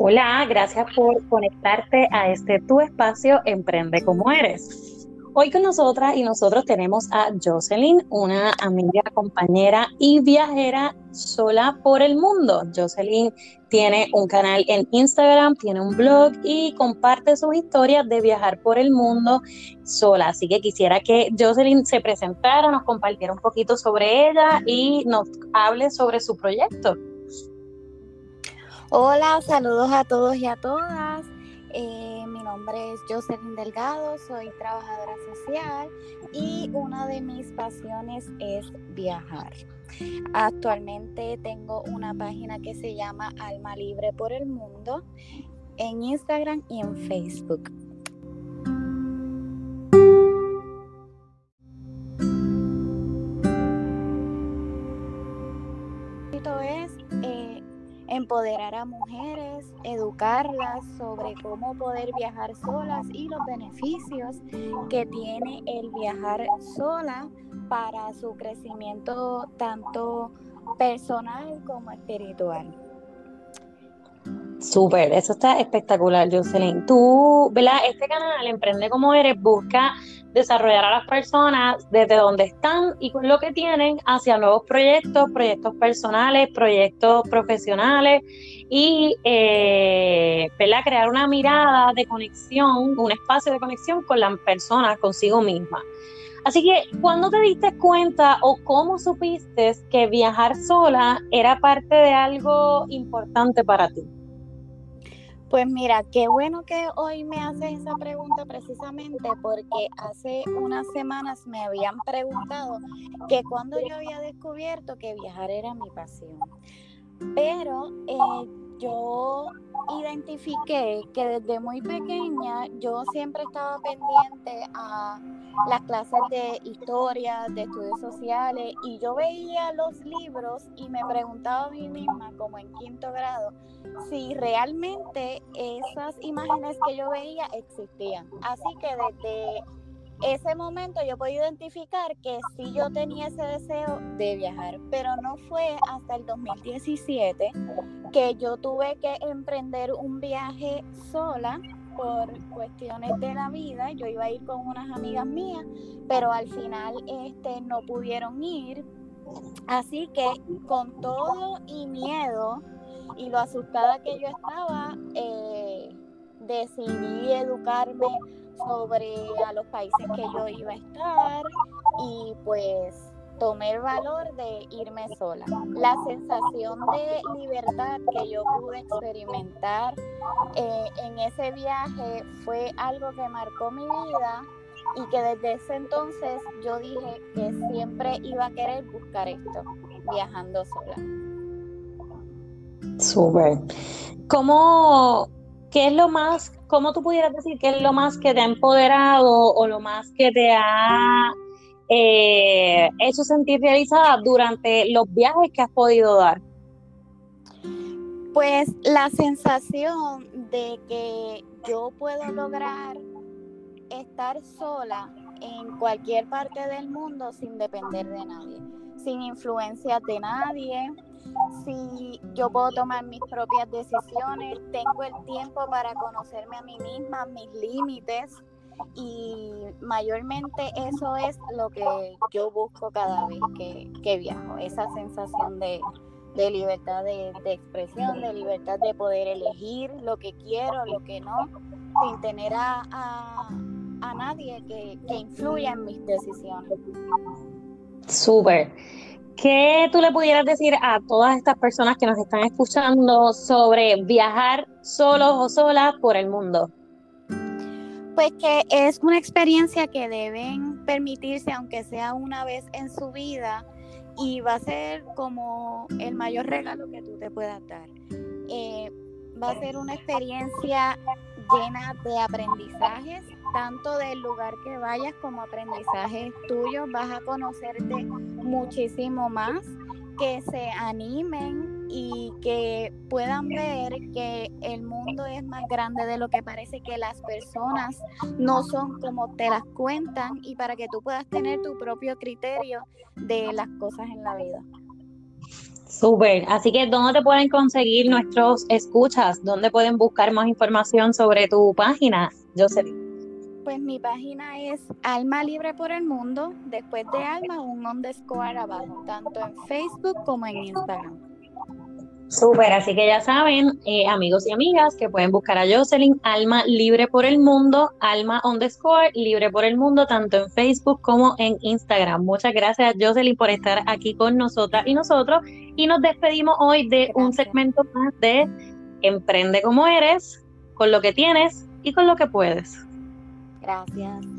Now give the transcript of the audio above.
Hola, gracias por conectarte a este tu espacio Emprende como eres. Hoy con nosotras y nosotros tenemos a Jocelyn, una amiga, compañera y viajera sola por el mundo. Jocelyn tiene un canal en Instagram, tiene un blog y comparte sus historias de viajar por el mundo sola. Así que quisiera que Jocelyn se presentara, nos compartiera un poquito sobre ella y nos hable sobre su proyecto. Hola, saludos a todos y a todas. Eh, mi nombre es Jocelyn Delgado, soy trabajadora social y una de mis pasiones es viajar. Actualmente tengo una página que se llama Alma Libre por el Mundo en Instagram y en Facebook. Empoderar a mujeres, educarlas sobre cómo poder viajar solas y los beneficios que tiene el viajar sola para su crecimiento tanto personal como espiritual. Súper, eso está espectacular, Jocelyn. Tú, ¿verdad? Este canal, Emprende como eres, busca desarrollar a las personas desde donde están y con lo que tienen hacia nuevos proyectos, proyectos personales, proyectos profesionales y, eh, ¿verdad? Crear una mirada de conexión, un espacio de conexión con las personas, consigo misma. Así que, ¿cuándo te diste cuenta o cómo supiste que viajar sola era parte de algo importante para ti? Pues mira, qué bueno que hoy me haces esa pregunta precisamente porque hace unas semanas me habían preguntado que cuando yo había descubierto que viajar era mi pasión. Pero eh, yo identifiqué que desde muy pequeña yo siempre estaba pendiente a las clases de historia, de estudios sociales, y yo veía los libros y me preguntaba a mí misma, como en quinto grado, si realmente esas imágenes que yo veía existían. Así que desde ese momento yo puedo identificar que sí yo tenía ese deseo de viajar, pero no fue hasta el 2017 que yo tuve que emprender un viaje sola por cuestiones de la vida. Yo iba a ir con unas amigas mías, pero al final este, no pudieron ir. Así que con todo y miedo y lo asustada que yo estaba, eh, decidí educarme sobre a los países que yo iba a estar y pues tomé el valor de irme sola. La sensación de libertad que yo pude experimentar eh, en ese viaje fue algo que marcó mi vida y que desde ese entonces yo dije que siempre iba a querer buscar esto, viajando sola. Súper. ¿Cómo, qué es lo más, cómo tú pudieras decir qué es lo más que te ha empoderado o lo más que te ha eh, hecho sentir realizada durante los viajes que has podido dar? Pues la sensación de que yo puedo lograr estar sola en cualquier parte del mundo sin depender de nadie, sin influencias de nadie, si yo puedo tomar mis propias decisiones, tengo el tiempo para conocerme a mí misma, mis límites, y mayormente eso es lo que yo busco cada vez que, viajo, esa sensación de, libertad de, expresión, de libertad de poder elegir lo que quiero, lo que no, sin tener a, nadie que, que, influya en mis decisiones. Súper. ¿Qué tú le pudieras decir a todas estas personas que nos están escuchando sobre viajar solos o solas por el mundo? Pues que es una experiencia que deben permitirse, aunque sea una vez en su vida, y va a ser como el mayor regalo que tú te puedas dar. Eh, va a ser una experiencia llena de aprendizajes, tanto del lugar que vayas como aprendizajes tuyos. Vas a conocerte muchísimo más, que se animen y que puedan ver que el mundo es más grande de lo que parece, que las personas no son como te las cuentan y para que tú puedas tener tu propio criterio de las cosas en la vida. Súper. Así que, ¿dónde te pueden conseguir nuestros escuchas? ¿Dónde pueden buscar más información sobre tu página, Jocelyn? Pues mi página es Alma Libre por el Mundo. Después de Alma, un underscore abajo, tanto en Facebook como en Instagram. Súper, así que ya saben, eh, amigos y amigas, que pueden buscar a Jocelyn, Alma Libre por el Mundo, Alma underscore Libre por el Mundo, tanto en Facebook como en Instagram. Muchas gracias, Jocelyn, por estar aquí con nosotras y nosotros. Y nos despedimos hoy de un segmento más de Emprende como eres, con lo que tienes y con lo que puedes. Gracias.